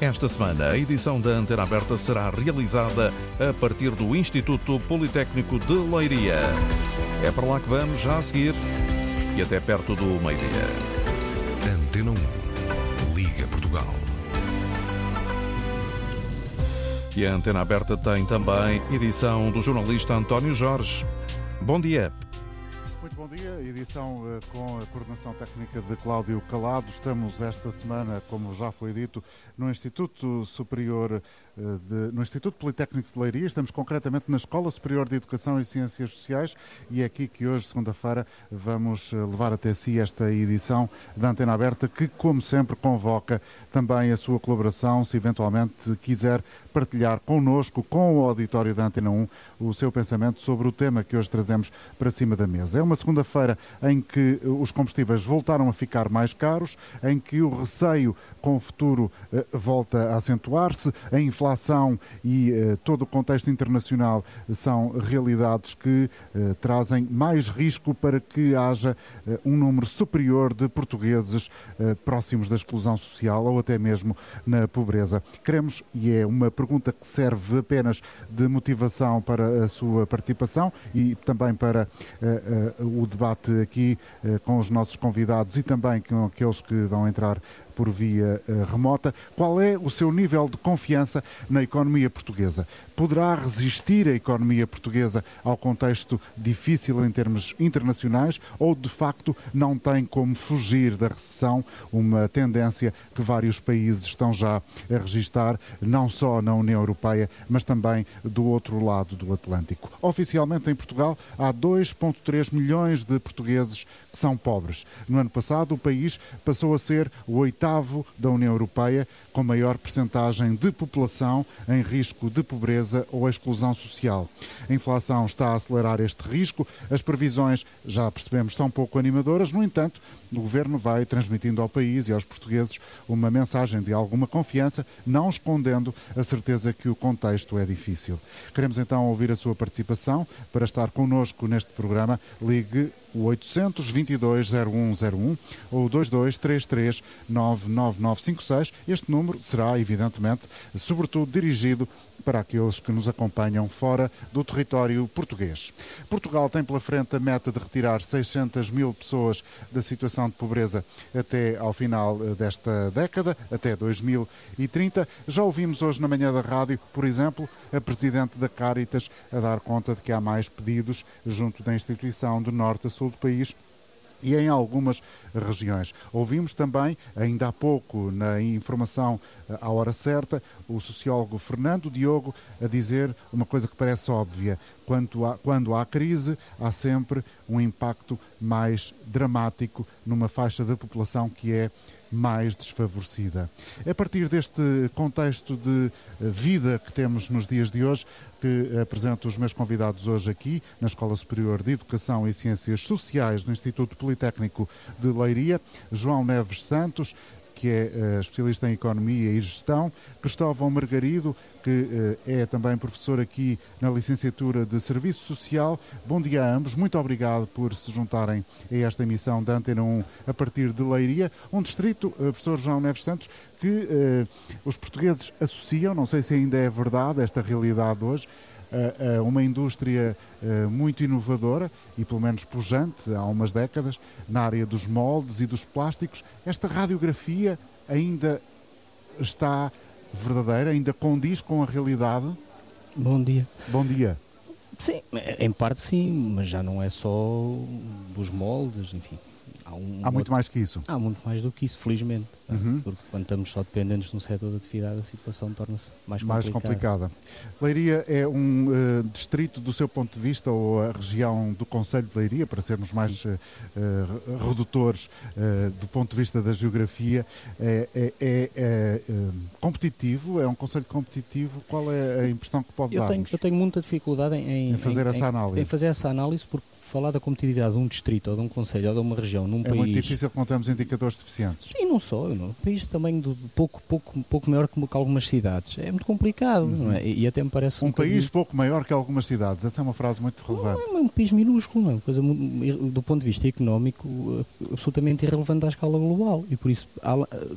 Esta semana, a edição da Antena Aberta será realizada a partir do Instituto Politécnico de Leiria. É para lá que vamos já a seguir e até perto do meio-dia. Antena 1, Liga Portugal. E a Antena Aberta tem também edição do jornalista António Jorge. Bom dia. Bom dia, edição uh, com a coordenação técnica de Cláudio Calado. Estamos esta semana, como já foi dito, no Instituto Superior de, no Instituto Politécnico de Leiria. Estamos concretamente na Escola Superior de Educação e Ciências Sociais e é aqui que hoje, segunda-feira, vamos eh, levar até si esta edição da Antena Aberta que, como sempre, convoca também a sua colaboração, se eventualmente quiser partilhar connosco, com o auditório da Antena 1, o seu pensamento sobre o tema que hoje trazemos para cima da mesa. É uma segunda-feira em que os combustíveis voltaram a ficar mais caros, em que o receio com o futuro eh, volta a acentuar-se, a inflação inflação e uh, todo o contexto internacional são realidades que uh, trazem mais risco para que haja uh, um número superior de portugueses próximos da exclusão social ou até mesmo na pobreza. Queremos, e é uma pergunta que serve apenas de motivação para a sua participação e também para o debate aqui com os nossos convidados e também com aqueles que vão entrar por via uh, remota. Qual é o seu nível de confiança na economia portuguesa? Poderá resistir a economia portuguesa ao contexto difícil em termos internacionais ou, de facto, não tem como fugir da recessão, uma tendência que vários países estão já a registar, não só na União Europeia, mas também do outro lado do Atlântico? Oficialmente, em Portugal, há 2,3 milhões de portugueses são pobres. No ano passado, o país passou a ser o oitavo da União Europeia, com maior percentagem de população em risco de pobreza ou exclusão social. A inflação está a acelerar este risco, as previsões, já percebemos, são pouco animadoras, no entanto, o Governo vai transmitindo ao país e aos portugueses uma mensagem de alguma confiança, não escondendo a certeza que o contexto é difícil. Queremos então ouvir a sua participação. Para estar connosco neste programa, ligue o 822 0101 ou 2233 99956. Este número será, evidentemente, sobretudo dirigido para aqueles que nos acompanham fora do território português. Portugal tem pela frente a meta de retirar 600 mil pessoas da situação de pobreza até ao final eh, desta década, até 2030. Já ouvimos hoje na manhã da rádio, por exemplo, a Presidente da Caritas a dar conta de que há mais pedidos junto da instituição do norte a sul do país e em algumas regiões. Ouvimos também, ainda há pouco, na informação eh, à hora certa, o sociólogo Fernando Diogo a dizer uma coisa que parece óbvia. Quando há, quando há crise, há sempre um impacto mais dramático numa faixa da população que é mais desfavorecida. A partir deste contexto de eh, vida que temos nos dias de hoje, que apresento os meus convidados hoje aqui na Escola Superior de Educação e Ciências Sociais do Instituto Politécnico de Leiria, João Neves Santos, que é uh, especialista em Economia e Gestão, Cristóvão Margarido, que uh, é também professor aqui na licenciatura de Serviço Social. Bom dia a ambos, muito obrigado por se juntarem a esta emissão da Antena 1 a partir de Leiria, um distrito, uh, professor João Neves Santos, que os portugueses associam, não sei se ainda é verdade esta realidade hoje, uh, uma indústria uh, muito inovadora e pelo menos pujante há umas décadas na área dos moldes e dos plásticos. Esta radiografia ainda está verdadeira, ainda condiz com a realidade? Bom dia. Bom dia. Sim, em parte sim, mas já não é só dos moldes, enfim. Há, um, há muito mais que isso. Há muito mais do que isso, felizmente. Uhum. Porque quando estamos só dependentes de um setor de atividade, a situação torna-se mais complicada. Mais complicada. Leiria é um uh, distrito, do seu ponto de vista, ou a região do Conselho de Leiria, para sermos mais uh, redutores uh, do ponto de vista da geografia, é, é, é, é competitivo? É um Conselho competitivo? Qual é a impressão que pode dar? Eu tenho muita dificuldade em, em fazer em, essa análise. Em fazer essa análise, porque falar da competitividade de um distrito ou de um conselho ou de uma região num é país... É muito difícil temos indicadores deficientes. E não só, não. um país também do, pouco, pouco, pouco maior que, que algumas cidades. É muito complicado, uhum. não é? E, e, até me parece... Um, um país bocadinho... pouco maior que algumas cidades, essa é uma frase muito relevante. Não, é um país minúsculo, não é? Coisa, do ponto de vista económico, absolutamente irrelevante à escala global. E por isso,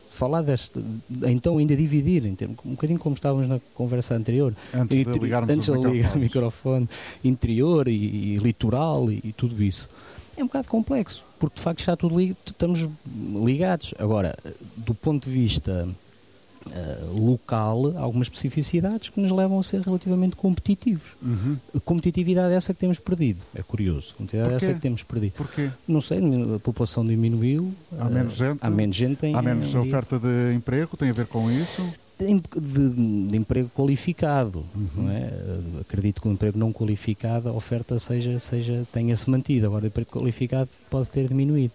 falar deste... Então ainda dividir, em termos, um bocadinho como estávamos na conversa anterior. Antes de ligarmos antes de ligar o microfone, interior e, e litoral e, e, tudo isso. É um bocado complexo, porque de facto está tudo li estamos ligados. Agora, do ponto de vista uh, local, há algumas especificidades que nos levam a ser relativamente competitivos. Uhum. Competitividade é essa que temos perdido. É curioso. Competitividade é essa que temos perdido. Porquê? Não sei, a população diminuiu. Há menos gente. Há menos gente. Há menos oferta de emprego, tem a ver com isso? De, de, de emprego qualificado. Uhum. É? Acredito que o emprego não qualificado, a oferta seja, seja, tenha-se mantido. Agora, o emprego qualificado pode ter diminuído.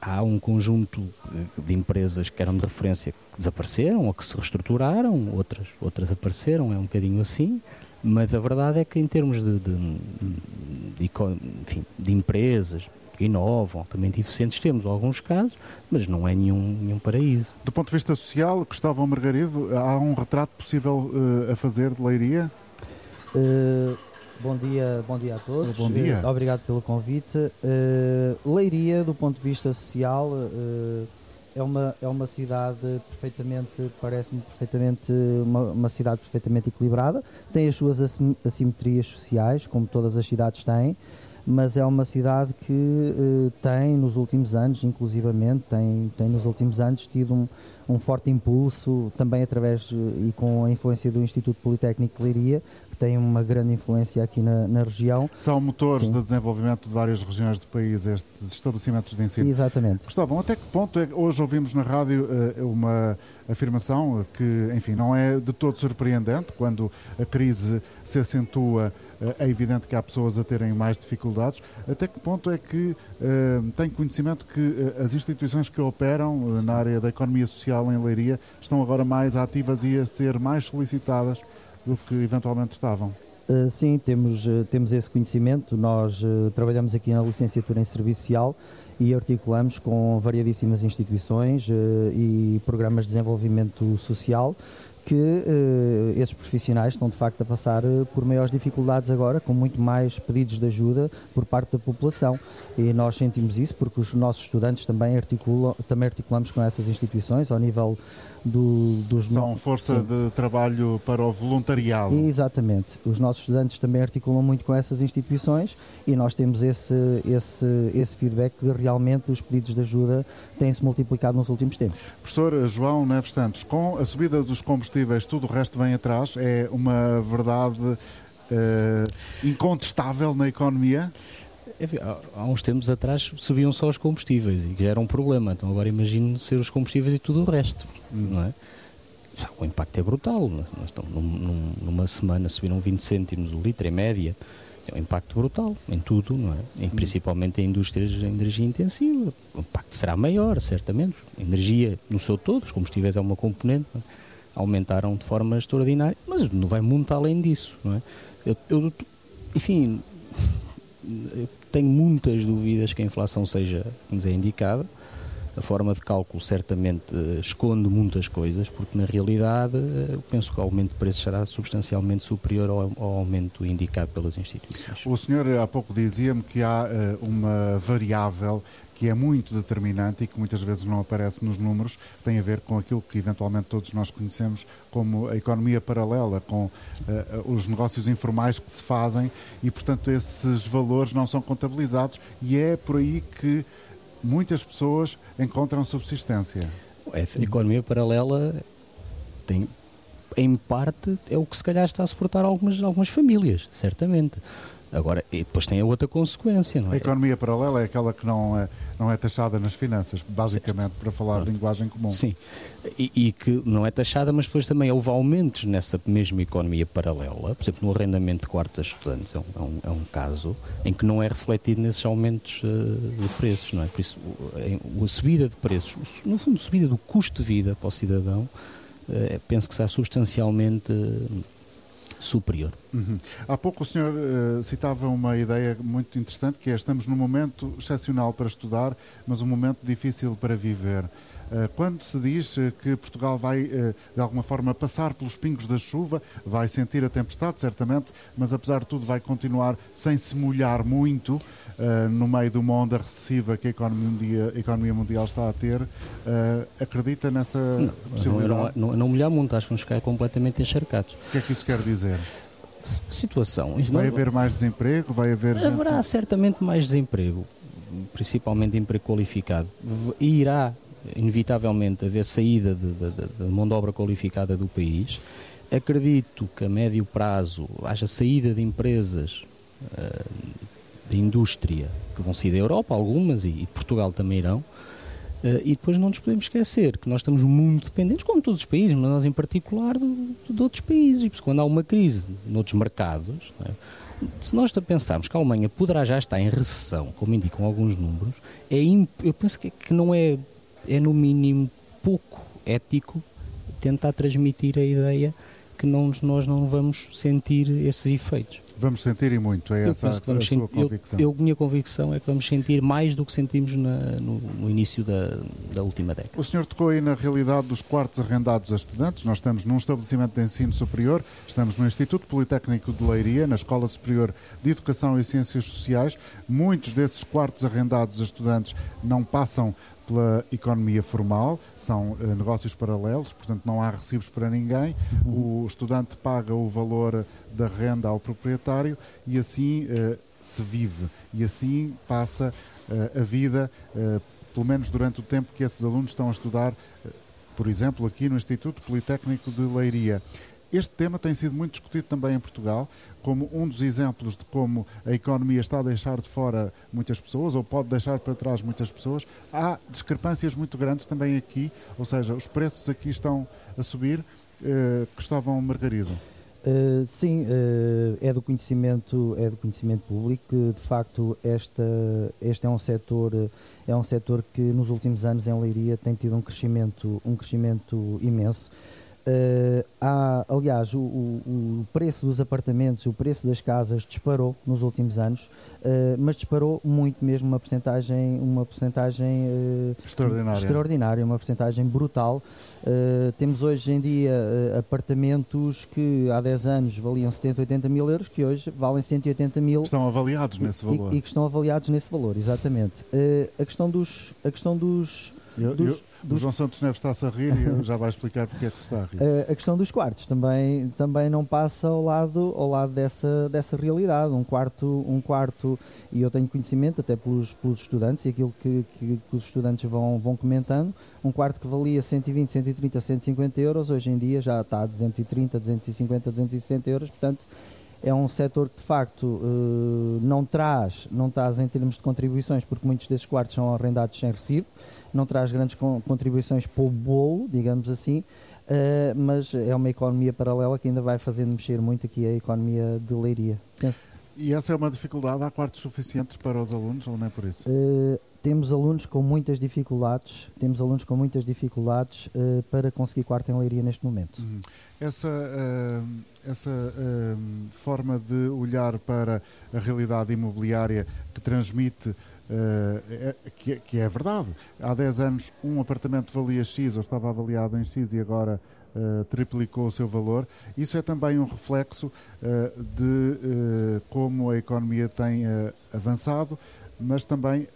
Há um conjunto de empresas que eram de referência que desapareceram ou que se reestruturaram, outras, outras apareceram, é um bocadinho assim. Mas a verdade é que, em termos de, de, enfim, de empresas, inovam, altamente eficientes, temos alguns casos, mas não é nenhum, nenhum paraíso. Do ponto de vista social, Gustavo Margarido, há um retrato possível uh, a fazer de Leiria? Uh, bom dia, bom dia a todos. Bom dia. Uh, obrigado pelo convite. Leiria, do ponto de vista social, é uma, é uma cidade perfeitamente, parece-me perfeitamente, uma, uma, cidade perfeitamente equilibrada, tem as suas assimetrias sociais, como todas as cidades têm, mas é uma cidade que uh, tem nos últimos anos, inclusivamente, tem, tem nos últimos anos tido um, um forte impulso, também através uh, e com a influência do Instituto Politécnico de Leiria, que tem uma grande influência aqui na, na região. São motores Sim. de desenvolvimento de várias regiões do país, estes estabelecimentos de ensino. Exatamente. Gustavo, até que ponto é hoje ouvimos na rádio uh, uma afirmação que, enfim, não é de todo surpreendente, quando a crise se acentua é evidente que há pessoas a terem mais dificuldades. Até que ponto é que uh, tem conhecimento que uh, as instituições que operam uh, na área da economia social em Leiria estão agora mais ativas e a ser mais solicitadas do que eventualmente estavam? sim, temos, temos esse conhecimento. Nós trabalhamos aqui na licenciatura em Serviço Social e articulamos com variadíssimas instituições e programas de desenvolvimento social que uh, esses profissionais estão de facto a passar uh, por maiores dificuldades agora, com muito mais pedidos de ajuda por parte da população. E nós sentimos isso porque os nossos estudantes também articulam, também articulamos com essas instituições ao nível do, dos São força Sim. de trabalho para o voluntariado. Exatamente. Os nossos estudantes também articulam muito com essas instituições e nós temos esse, esse, esse feedback que realmente os pedidos de ajuda têm-se multiplicado nos últimos tempos. Professor João Neves Santos, com a subida dos combustíveis, tudo o resto vem atrás, é uma verdade uh, incontestável na economia? há uns tempos atrás subiam só os combustíveis e já era um problema. Então agora imagino ser os combustíveis e tudo o resto, hum. não é? O impacto é brutal. É? Nós estamos num, numa semana subiram 20 cêntimos o litro em média. É um impacto brutal em tudo, não é? Em, hum. Principalmente em indústrias de energia intensiva. O impacto será maior, certamente. A energia no seu todo, os combustíveis é uma componente, é? Aumentaram de forma extraordinária, mas não vai muito além disso, não é? Eu, eu, enfim, tenho muitas dúvidas que a inflação seja dizer, indicada. A forma de cálculo certamente uh, esconde muitas coisas, porque na realidade uh, eu penso que o aumento de preços será substancialmente superior ao, ao, aumento indicado pelas instituições. O senhor há pouco dizia-me que há uh, uma variável que é muito determinante e que muitas vezes não aparece nos números, tem a ver com aquilo que eventualmente todos nós conhecemos como a economia paralela, com uh, os negócios informais que se fazem e, portanto, esses valores não são contabilizados e é por aí que muitas pessoas encontram subsistência. A economia paralela tem, em parte, é o que se calhar está a suportar algumas, algumas famílias, certamente. Agora, e depois tem a outra consequência, não é? A economia paralela é aquela que não é, não é taxada nas finanças, basicamente, para falar de linguagem comum. Sim, e, e, que não é taxada, mas depois também houve aumentos nessa mesma economia paralela, por exemplo, no arrendamento de quartos a estudantes, é um, é um, é um caso em que não é refletido nesses aumentos uh, de preços, não é? Por isso, a, subida de preços, no fundo, a subida do custo de vida para o cidadão, uh, penso que será substancialmente... Superior. Uhum. Há pouco o senhor uh, citava uma ideia muito interessante que é estamos num momento excepcional para estudar, mas um momento difícil para viver. Uh, quando se diz uh, que Portugal vai, de alguma forma, passar pelos pingos da chuva, vai sentir a tempestade, certamente, mas apesar de tudo vai continuar sem se molhar muito, no meio de uma onda recessiva que a economia mundial, a economia mundial está a ter, acredita nessa não, possibilidade? Não, não, não molhar muito, acho que vamos ficar completamente encharcados. O que é que isso quer dizer? situação. Vai haver mais desemprego? Vai haver Haverá gente... certamente mais desemprego, principalmente emprego qualificado. Irá, inevitavelmente, haver saída da mão de obra qualificada do país. Acredito que a médio prazo haja saída de empresas uh, de indústria que vão sair da Europa, algumas, e, e Portugal também irão. Uh, e depois não nos podemos esquecer que nós estamos muito dependentes, como todos os países, mas nós em particular, de, de outros países. Porque quando há uma crise noutros mercados, é? se nós pensarmos que a Alemanha poderá já estar em recessão, como indicam alguns números, é eu penso que, que não é, é no mínimo pouco ético tentar transmitir a ideia que não, nós não vamos sentir esses efeitos. Vamos sentir e muito, é essa a, a sua convicção? Eu, eu, minha convicção é que vamos sentir mais do que sentimos na, no, no, início da, da última década. O senhor tocou aí na realidade dos quartos arrendados a estudantes. Nós estamos num estabelecimento de ensino superior, estamos no Instituto Politécnico de Leiria, na Escola Superior de Educação e Ciências Sociais. Muitos desses quartos arrendados a estudantes não passam pela economia formal, são uh, negócios paralelos, portanto não há recibos para ninguém. Uhum. O estudante paga o valor da renda ao proprietário e assim uh, se vive e assim passa uh, a vida, pelo menos durante o tempo que esses alunos estão a estudar, por exemplo, aqui no Instituto Politécnico de Leiria. Este tema tem sido muito discutido também em Portugal, como um dos exemplos de como a economia está a deixar de fora muitas pessoas, ou pode deixar para trás muitas pessoas. Há discrepâncias muito grandes também aqui, ou seja, os preços aqui estão a subir. Uh, Cristóvão Margarido. Uh, sim, uh, é do conhecimento é do conhecimento público que de facto esta este é um setor é um setor que nos últimos anos em Leiria tem tido um crescimento um crescimento imenso Uh, há, aliás, o, o, preço dos apartamentos, o preço das casas disparou nos últimos anos, uh, mas disparou muito mesmo, uma porcentagem, uma porcentagem uh, extraordinária. extraordinária, uma porcentagem brutal. temos hoje em dia apartamentos que há 10 anos valiam 70, 80 mil euros, que hoje valem 180 mil. Estão avaliados nesse valor. E, e que estão avaliados nesse valor, exatamente. a questão dos, a questão dos, eu, dos eu o João Santos Neves está-se a rir e já vai explicar porque é que se está a rir. A questão dos quartos também, também não passa ao lado, ao lado dessa, dessa realidade. Um quarto, um quarto, e eu tenho conhecimento até pelos, pelos estudantes e aquilo que, que, que, os estudantes vão, vão comentando, um quarto que valia 120, 130, 150 euros, hoje em dia já está a 230, 250, 260 euros, portanto é um setor que de facto eh, não traz, não traz em termos de contribuições, porque muitos desses quartos são arrendados sem recibo, não traz grandes contribuições para o bolo, digamos assim, uh, mas é uma economia paralela que ainda vai fazendo mexer muito aqui a economia de leiria. Penso. E essa é uma dificuldade? Há quartos suficientes para os alunos ou não é por isso? Uh, temos alunos com muitas dificuldades, temos alunos com muitas dificuldades uh, para conseguir quarto em leiria neste momento. Uhum. Essa, essa forma de olhar para a realidade imobiliária que transmite Uh, que, que, é verdade. Há 10 anos um apartamento valia X ou estava avaliado em X e agora uh, triplicou o seu valor. Isso é também um reflexo uh, de como a economia tem avançado, mas também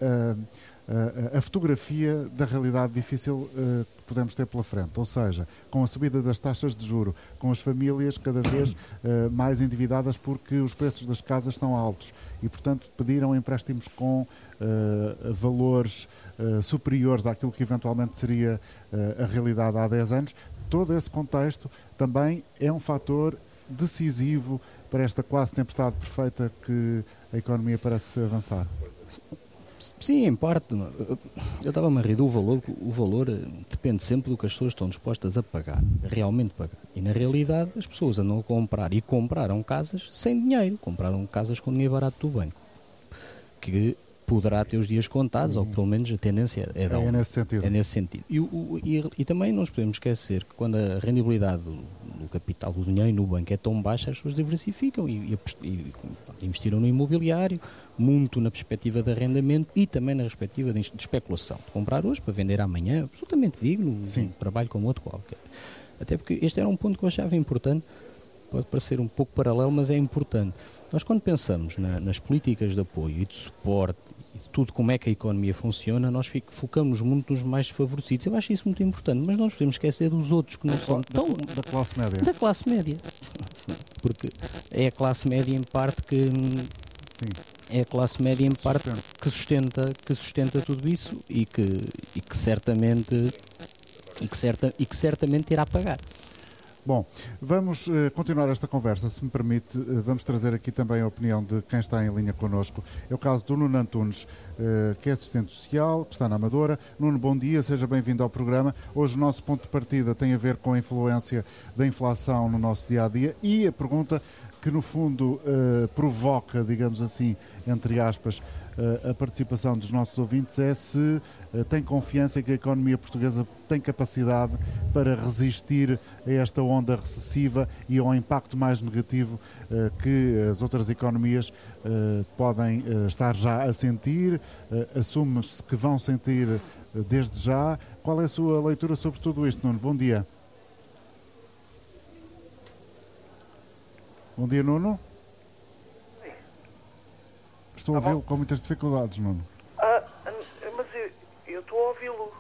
a fotografia da realidade difícil que podemos ter pela frente. Ou seja, com a subida das taxas de juro, com as famílias cada vez mais endividadas porque os preços das casas são altos e, portanto, pediram empréstimos com uh, valores uh, superiores àquilo que eventualmente seria uh, a realidade há 10 anos. Todo esse contexto também é um fator decisivo para esta quase tempestade perfeita que a economia parece avançar. Sim, em parte. Eu estava-me a rir do valor. O valor eh, depende sempre do que as pessoas estão dispostas a pagar, realmente pagar. E na realidade as pessoas andam a comprar e compraram casas sem dinheiro. Compraram casas com dinheiro barato do banco. Que poderá ter os dias contados, ou pelo menos a tendência é, é, nesse sentido. É nesse sentido. E, o, e, e, também não nos podemos esquecer que quando a rendibilidade do, do capital do dinheiro no banco é tão baixa, as pessoas diversificam e, e, e investiram no imobiliário, muito na perspectiva de arrendamento e também na perspectiva de, de especulação. De comprar hoje para vender amanhã, absolutamente digno, Sim. um trabalho como outro qualquer. Até porque este era um ponto que eu achava importante, pode parecer um pouco paralelo, mas é importante. Nós, quando pensamos na, nas políticas de apoio e de suporte e de tudo como é que a economia funciona, nós focamos muito nos mais desfavorecidos. Eu acho isso muito importante, mas não nos podemos esquecer dos outros que não são da, tão. Da classe média. Da classe média. Porque é a classe média, em parte, que. Sim. É a classe média, em parte, que sustenta, que sustenta tudo isso e que, e que certamente. E que, certa, e que certamente irá pagar. Bom, vamos uh, continuar esta conversa, se me permite. Uh, vamos trazer aqui também a opinião de quem está em linha connosco. É o caso do Nuno Antunes, uh, que é assistente social, que está na Amadora. Nuno, bom dia, seja bem-vindo ao programa. Hoje o nosso ponto de partida tem a ver com a influência da inflação no nosso dia a dia e a pergunta que, no fundo, provoca, digamos assim, entre aspas, a participação dos nossos ouvintes é se eh, tem confiança que a economia portuguesa tem capacidade para resistir a esta onda recessiva e ao impacto mais negativo eh, que as outras economias eh, podem estar já a sentir, assume-se que vão sentir desde já. Qual é a sua leitura sobre tudo isto, Nuno? Bom dia. Bom dia, Nuno. Estou a tá ouvi-lo com muitas dificuldades, Nuno. Eu estou a ouvi-lo.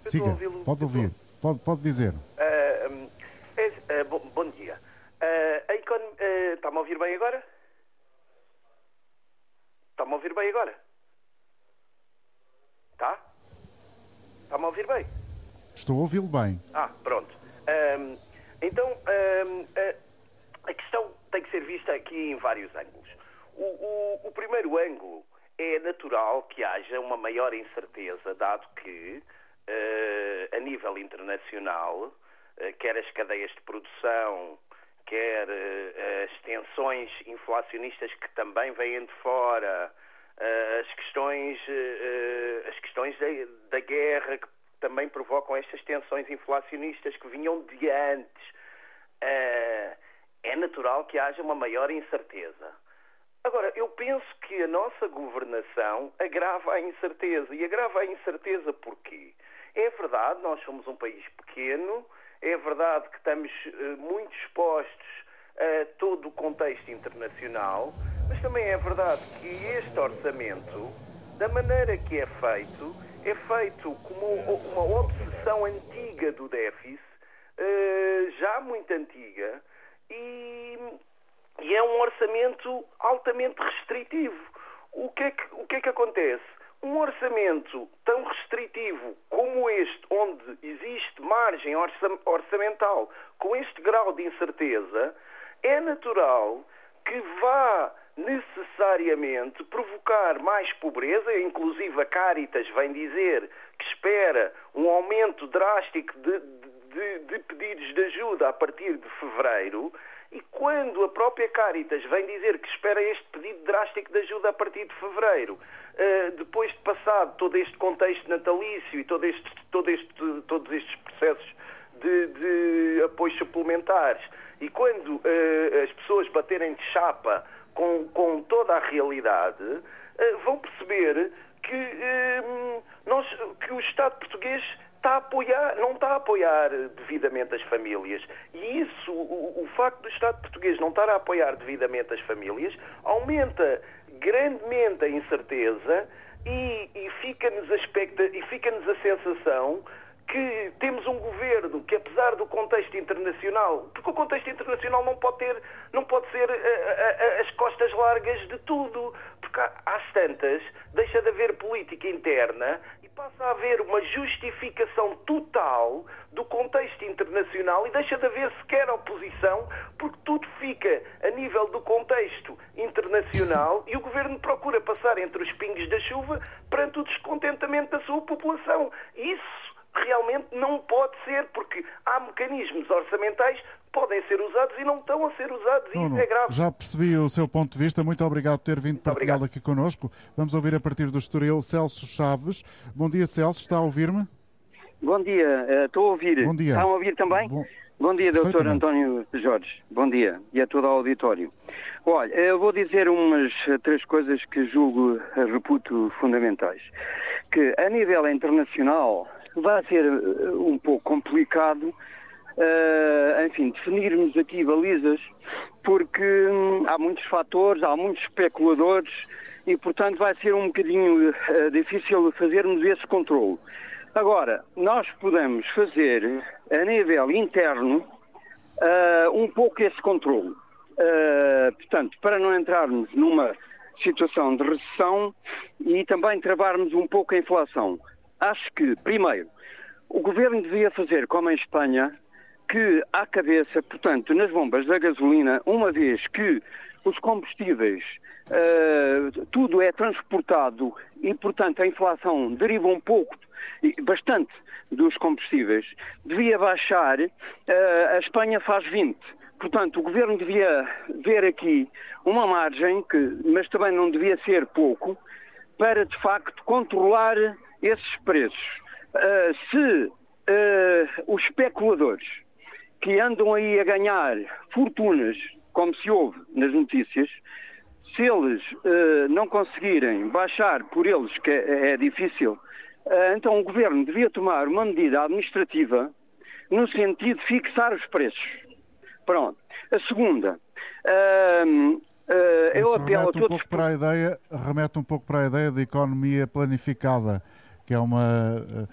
Siga, ouvi pode ouvir. Pode, pode dizer. Uh, é, uh, bom, bom, dia. Econ... Está-me a ouvir bem agora? Está-me a ouvir bem agora? Tá? Está-me a ouvir bem? Estou a ouvi-lo bem. Ah, pronto. então, a questão tem que ser vista aqui em vários ângulos. O, o, primeiro ângulo é natural que haja uma maior incerteza, dado que, uh, a nível internacional, uh, quer as cadeias de produção, quer uh, as tensões inflacionistas que também vêm de fora, as questões, as questões da, da guerra que também provocam estas tensões inflacionistas que vinham de antes, é natural que haja uma maior incerteza. Agora, eu penso que a nossa governação agrava a incerteza. E agrava a incerteza porquê? É verdade, nós somos um país pequeno, é verdade que estamos uh, muito expostos a todo o contexto internacional, mas também é verdade que este orçamento, da maneira que é feito, é feito como uma obsessão antiga do déficit, uh, já muito antiga, e e é um orçamento altamente restritivo. O que, é que, o que é que acontece? Um orçamento tão restritivo como este, onde existe margem orçamental com este grau de incerteza, é natural que vá necessariamente provocar mais pobreza, inclusive a Caritas vem dizer que espera um aumento drástico de, de, de pedidos de ajuda a partir de fevereiro, e quando a própria Caritas vem dizer que espera este pedido drástico de ajuda a partir de fevereiro, uh, depois de passado todo este contexto natalício e todo este, todo este, todos estes processos de, de apoios suplementares, e quando uh, as pessoas baterem de chapa com, com toda a realidade, uh, vão perceber que, que o Estado português está a apoiar, não está a apoiar devidamente as famílias. E isso, o, o facto do Estado português não estar a apoiar devidamente as famílias, aumenta grandemente a incerteza e, e fica-nos a, fica a sensação que temos um governo que, apesar do contexto internacional, porque o contexto internacional não pode ter, não pode ser a, a, a, as costas largas de tudo, porque às tantas deixa de haver política interna passa a haver uma justificação total do contexto internacional e deixa de haver sequer oposição, porque tudo fica a nível do contexto internacional e o governo procura passar entre os pingos da chuva perante o descontentamento da sua população. Isso realmente não pode ser, porque há mecanismos orçamentais podem ser usados e não estão a ser usados, e isso é grave. Já percebi o seu ponto de vista, muito obrigado por ter vindo partilhá-lo aqui connosco. Vamos ouvir a partir do Estoril Celso Chaves. Bom dia, Celso, está a ouvir-me? Bom dia, uh, estou a ouvir. Bom dia. Estão a ouvir também? Bom... Bom dia, doutor António Jorge. Bom dia. E a todo o auditório. Olha, eu vou dizer umas três coisas que julgo, reputo fundamentais. Que a nível internacional vai ser um pouco complicado uh, enfim, definirmos aqui balizas, porque hum, há muitos fatores, há muitos especuladores e, portanto, vai ser um bocadinho uh, difícil fazermos esse controle. Agora, nós podemos fazer, a nível interno, uh, um pouco esse controle. portanto, para não entrarmos numa situação de recessão e também travarmos um pouco a inflação. Acho que, primeiro, o governo devia fazer como em Espanha, que à cabeça, portanto, nas bombas da gasolina, uma vez que os combustíveis, uh, tudo é transportado e, portanto, a inflação deriva um pouco, bastante, dos combustíveis, devia baixar, uh, a Espanha faz 20. Portanto, o governo devia ver aqui uma margem, que, mas também não devia ser pouco, para de facto controlar esses preços. Uh, se os especuladores que andam aí a ganhar fortunas, como se ouve nas notícias, se eles uh, não conseguirem baixar por eles, que é, é difícil, uh, então o governo devia tomar uma medida administrativa no sentido de fixar os preços. Pronto. A segunda, uh, eu apelo a todos. Um pouco para a ideia, remete um pouco para a ideia da economia planificada, que é uma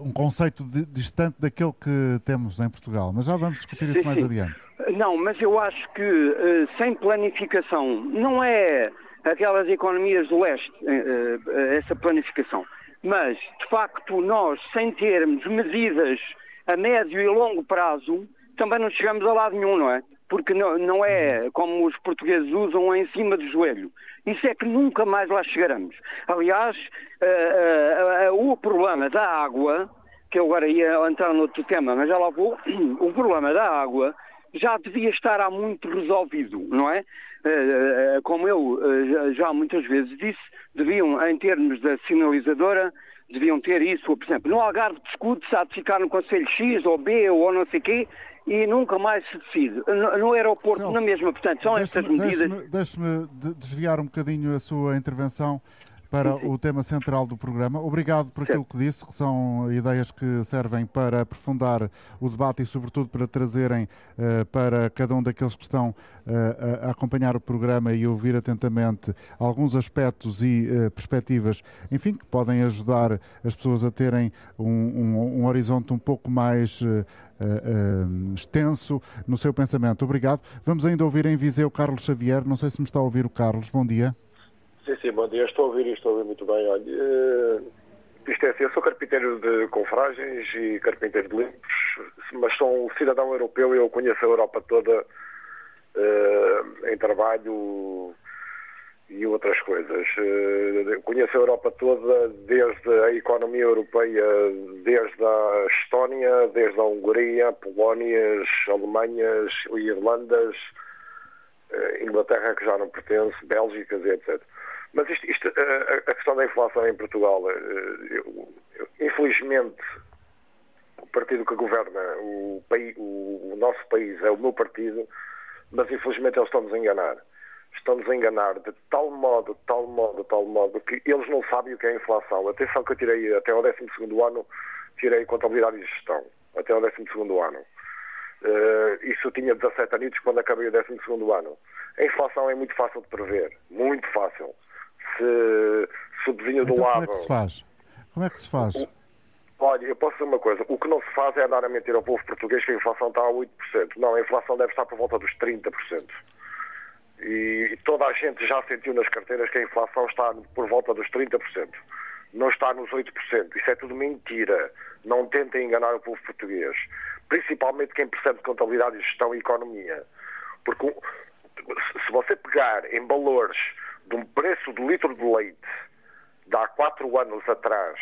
um conceito de, distante daquele que temos em Portugal. Mas já vamos discutir isso mais adiante. Não, mas eu acho que uh, sem planificação não é aquelas economias do leste, uh, uh, essa planificação. Mas, de facto, nós, sem termos medidas a médio e longo prazo, também não chegamos a lado nenhum, não é? Porque não, não é como os portugueses usam em cima do joelho. Isso é que nunca mais lá chegaremos. Aliás, uh, uh, uh, o problema da água, que eu agora ia entrar noutro tema, mas já lá vou, o problema da água já devia estar há muito resolvido, não é? como eu já muitas vezes disse, deviam, em termos da sinalizadora, deviam ter isso, por exemplo, no Algarve de Escudo se há de ficar no Conselho X ou B ou não sei quê, e nunca mais se decide. No, no aeroporto, Celso, na mesma. Portanto, são estas medidas. Deixe-me desviar um bocadinho a sua intervenção para o tema central do programa. Obrigado por aquilo que disse, que são ideias que servem para aprofundar o debate e, sobretudo, para trazerem uh, para cada um daqueles que estão uh, a acompanhar o programa e ouvir atentamente alguns aspectos e uh, perspectivas, enfim, que podem ajudar as pessoas a terem um, um, um horizonte um pouco mais extenso no seu pensamento. Obrigado. Vamos ainda ouvir em Viseu Carlos Xavier. Não sei se me está a ouvir o Carlos. Bom dia. Sim, sim, bom dia. Estou a ouvir estou a ouvir muito bem. Olha, uh, isto é assim, eu sou carpinteiro de confragens e carpinteiro de limpos, mas sou um cidadão europeu e eu conheço a Europa toda uh, em trabalho e outras coisas. Uh, conheço a Europa toda, desde a economia europeia, desde a Estónia, desde a Hungria, Polónias, Alemanhas, Irlandas, Inglaterra que já não pertence, Bélgicas etc. Mas isto, isto, a, a, questão da inflação em Portugal, eh, eu, eu, infelizmente, o partido que governa o, o, o, nosso país é o meu partido, mas infelizmente eles estão-nos a enganar. Estão-nos a enganar de tal modo, tal modo, tal modo, que eles não sabem o que é inflação. Atenção que eu tirei até ao 12 ano, tirei contabilidade e gestão, até ao 12 ano. Uh, isso tinha 17 anos quando acabei o 12 ano. A inflação é muito fácil de prever, muito fácil se, se o vizinho então, do lado. Como é que se faz? Como é que se faz? O, olha, eu posso dizer uma coisa: o que não se faz é andar a mentir ao povo português que a inflação está a 8%. Não, a inflação deve estar por volta dos 30%. E toda a gente já sentiu nas carteiras que a inflação está por volta dos 30%. Não está nos 8%. Isso é tudo mentira. Não tentem enganar o povo português. Principalmente quem percebe de contabilidade, gestão e economia. Porque se você pegar em valores de um preço de litro de leite de há quatro anos atrás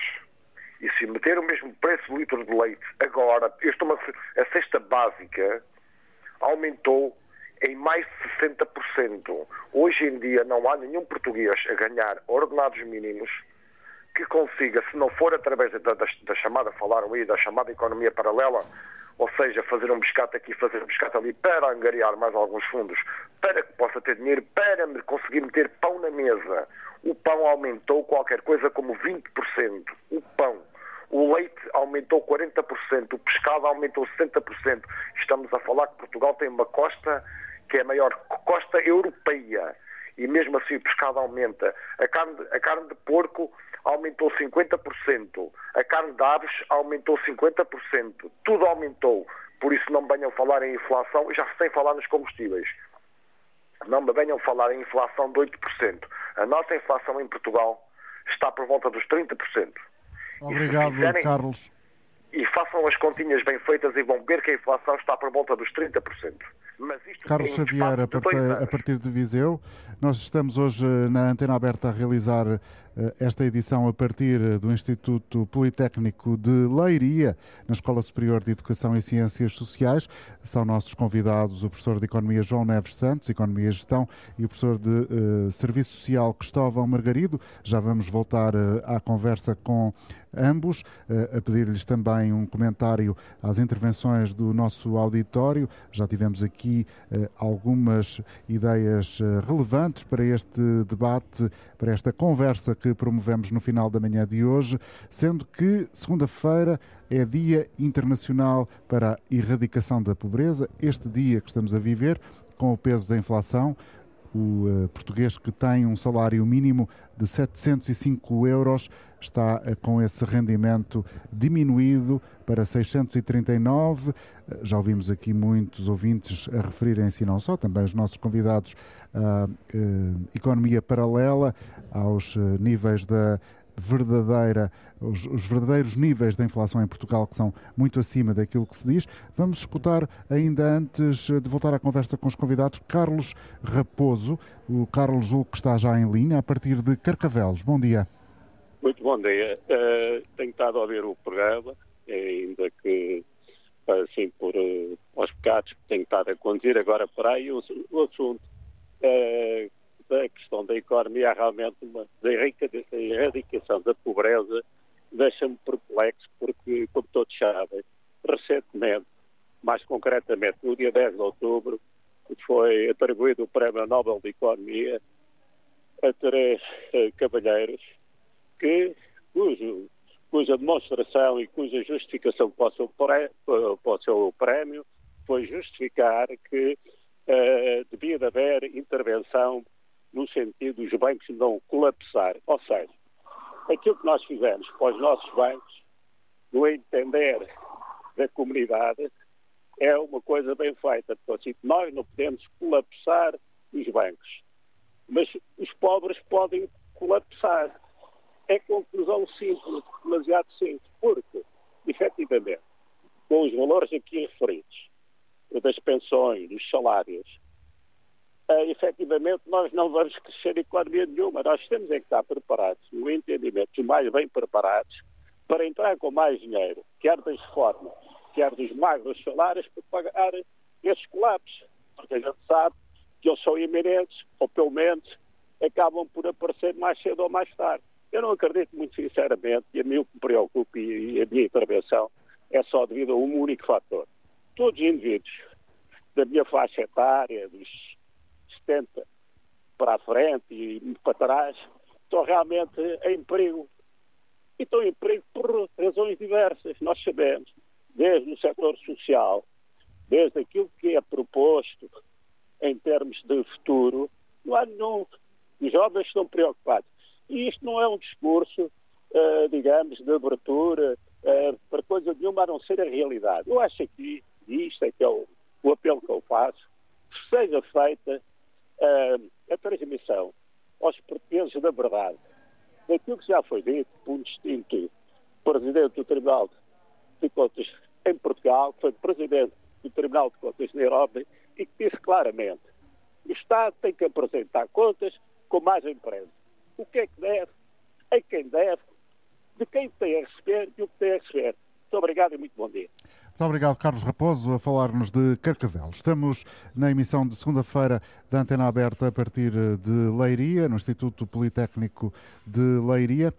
e se meter o mesmo preço de litro de leite agora, estou a cesta básica aumentou em mais de 60%. Hoje em dia não há nenhum português a ganhar ordenados mínimos que consiga, se não for através da, da, da chamada, falaram aí, da chamada economia paralela, ou seja, fazer um biscate aqui, fazer um biscate ali, para angariar mais alguns fundos, para que possa ter dinheiro, para conseguir meter pão na mesa. O pão aumentou qualquer coisa como 20%. O pão. O leite aumentou 40%, o pescado aumentou 60%. Estamos a falar que Portugal tem uma costa que é a maior costa europeia. E mesmo assim o pescado aumenta. A carne, a carne de porco aumentou 50%. A carne de aves aumentou 50%. Tudo aumentou. Por isso não me venham falar em inflação, já se tem falar nos combustíveis. Não me venham falar em inflação de 8%. A nossa inflação em Portugal está por volta dos 30%. Obrigado, fizerem, Carlos. E façam as continhas bem feitas e vão ver que a inflação está por volta dos 30%. Carlos Xavier, a partir, a partir de Viseu, nós estamos hoje na Antena Aberta a realizar eh, esta edição a partir do Instituto Politécnico de Leiria, na Escola Superior de Educação e Ciências Sociais. São nossos convidados o professor de Economia João Neves Santos, Economia e Gestão, e o professor de uh, Serviço Social Cristóvão Margarido. Já vamos voltar uh, à conversa com ambos, a pedir-lhes também um comentário às intervenções do nosso auditório. Já tivemos aqui algumas ideias relevantes para este debate, para esta conversa que promovemos no final da manhã de hoje, sendo que segunda-feira é Dia Internacional para a Erradicação da Pobreza. Este dia que estamos a viver, com o peso da inflação, o uh, português que tem um salário mínimo de 705 euros está uh, com esse rendimento diminuído para 639. Uh, eh, já ouvimos aqui muitos ouvintes a referirem-se, não só, também os nossos convidados, à economia paralela, aos níveis da verdadeira, os, os, verdadeiros níveis da inflação em Portugal, que são muito acima daquilo que se diz. Vamos escutar, ainda antes de voltar à conversa com os convidados, Carlos Raposo, o Carlos Julgo que está já em linha, a partir de Carcavelos. Bom dia. Muito bom dia. Uh, tenho estado a ouvir o programa, ainda que assim por uh, aos pecados que tenho estado a conduzir agora para aí o, o assunto. Uh, da questão da economia é realmente uma da erradicação da pobreza deixa-me perplexo porque, como todos sabem, recentemente, mais concretamente no dia 10 de outubro, foi atribuído o Prémio Nobel de Economia a três uh, cavalheiros que, cujo, cuja demonstração e cuja justificação para o seu, pré, para o seu prémio foi justificar que uh, devia haver intervenção no sentido dos bancos não colapsar. Ou seja, aquilo que nós fizemos para os nossos bancos, no entender da comunidade, é uma coisa bem feita. Assim, nós não podemos colapsar os bancos, mas os pobres podem colapsar. É conclusão simples, demasiado simples, porque, efetivamente, com os valores aqui referidos, das pensões, dos salários, uh, efetivamente nós não vamos crescer economia nenhuma. Nós temos é que estar preparados, no entendimento, mais bem preparados, para entrar com mais dinheiro, quer das reformas, quer dos magros salários, para pagar esses colapsos. Porque a gente sabe que eles são iminentes, ou pelo menos acabam por aparecer mais cedo ou mais tarde. Eu não acredito muito sinceramente, e a mim o que me preocupa e a minha intervenção é só devido a um único fator. Todos os indivíduos da minha faixa etária, dos 70 para a frente e para trás, estão realmente em perigo. E estão em perigo por razões diversas. Nós sabemos, desde o setor social, desde aquilo que é proposto em termos de futuro, não há nenhum. Os jovens estão preocupados. E isto não é um discurso, uh, digamos, de abertura uh, para coisa nenhuma a não ser a realidade. Eu acho que, isto é que é o, o apelo que eu faço, que seja feita uh, a transmissão aos portugueses da verdade daquilo que já foi dito por um distinto presidente do Tribunal de Contas em Portugal, que foi presidente do Tribunal de Contas de Nairobi, e que disse claramente o Estado tem que apresentar contas com mais empresa. O que é que deve, a quem deve, de quem tem a receber e o que tem a receber. Muito obrigado e muito bom dia. Muito obrigado, Carlos Raposo, a falar-nos de Carcavelos. Estamos na emissão de segunda-feira da Antena Aberta a partir de Leiria, no Instituto Politécnico de Leiria.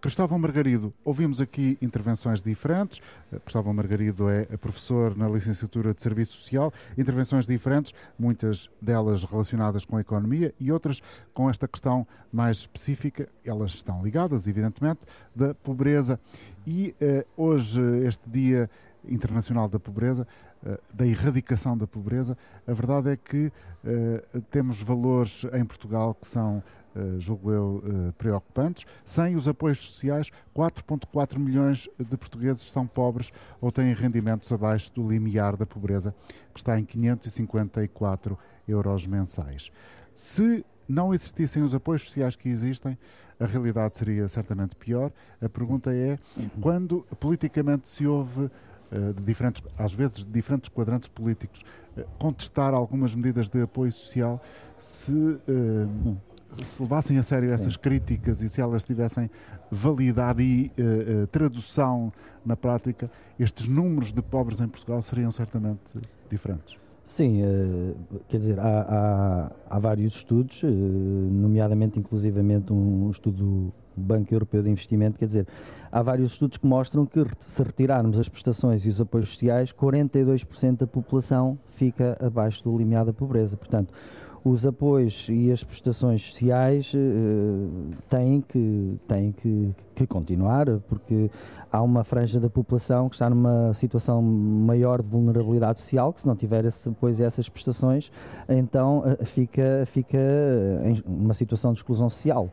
Cristóvão Margarido, ouvimos aqui intervenções diferentes. Eh, Cristóvão Margarido é professor na licenciatura de Serviço Social, intervenções diferentes, muitas delas relacionadas com a economia e outras com esta questão mais específica. Elas estão ligadas, evidentemente, da pobreza. E uh, hoje, este Dia Internacional da Pobreza, uh, da erradicação da pobreza, a verdade é que uh, temos valores em Portugal que são Uh, julgo eu, preocupantes. Sem os apoios sociais, 4,4 milhões de portugueses são pobres ou têm rendimentos abaixo do limiar da pobreza, que está em 554 euros mensais. Se não existissem os apoios sociais que existem, a realidade seria certamente pior. A pergunta é: quando politicamente se ouve uh, de diferentes, às vezes de diferentes quadrantes políticos, contestar algumas medidas de apoio social, se se levassem a sério essas críticas e se elas tivessem validade e tradução na prática, estes números de pobres em Portugal seriam certamente diferentes. Sim, quer dizer, há, há, há vários estudos, nomeadamente, inclusivamente, um estudo do Banco Europeu de Investimento, quer dizer, há vários estudos que mostram que se retirarmos as prestações e os apoios sociais, 42% da população fica abaixo do limiar da pobreza. Portanto, os apoios e as prestações sociais uh, têm, que, têm que, que, continuar, porque há uma franja da população que está numa situação maior de vulnerabilidade social, que se não tiver esse e essas prestações, então uh, fica, fica em uma situação de exclusão social.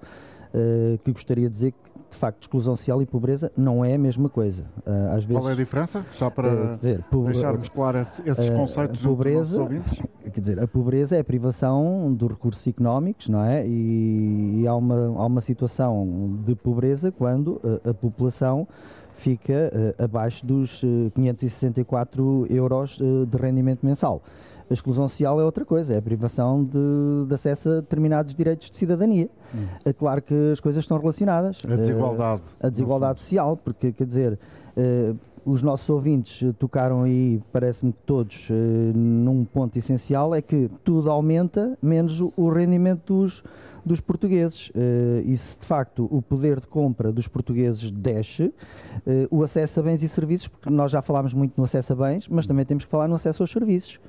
Uh, que gostaria de dizer que de facto, exclusão social e pobreza não é a mesma coisa. Uh, às vezes, Qual é a diferença? Só para uh, dizer, deixarmos claros esses conceitos a pobreza, ouvintes? Quer dizer, a pobreza é a privação dos recursos económicos, não é? E, e há, uma, há uma situação de pobreza quando a, a população fica abaixo dos 564 euros de rendimento mensal. A exclusão social é outra coisa, é a privação de, de acesso a determinados direitos de cidadania. Hum. É claro que as coisas estão relacionadas. A desigualdade. Uh, a desigualdade social, porque, quer dizer, uh, os nossos ouvintes tocaram aí, parece-me que todos, uh, num ponto essencial, é que tudo aumenta, menos o rendimento dos, dos portugueses. E se de facto o poder de compra dos portugueses desce, o acesso a bens e serviços, porque nós já falámos muito no acesso a bens, mas também temos que falar no acesso aos serviços.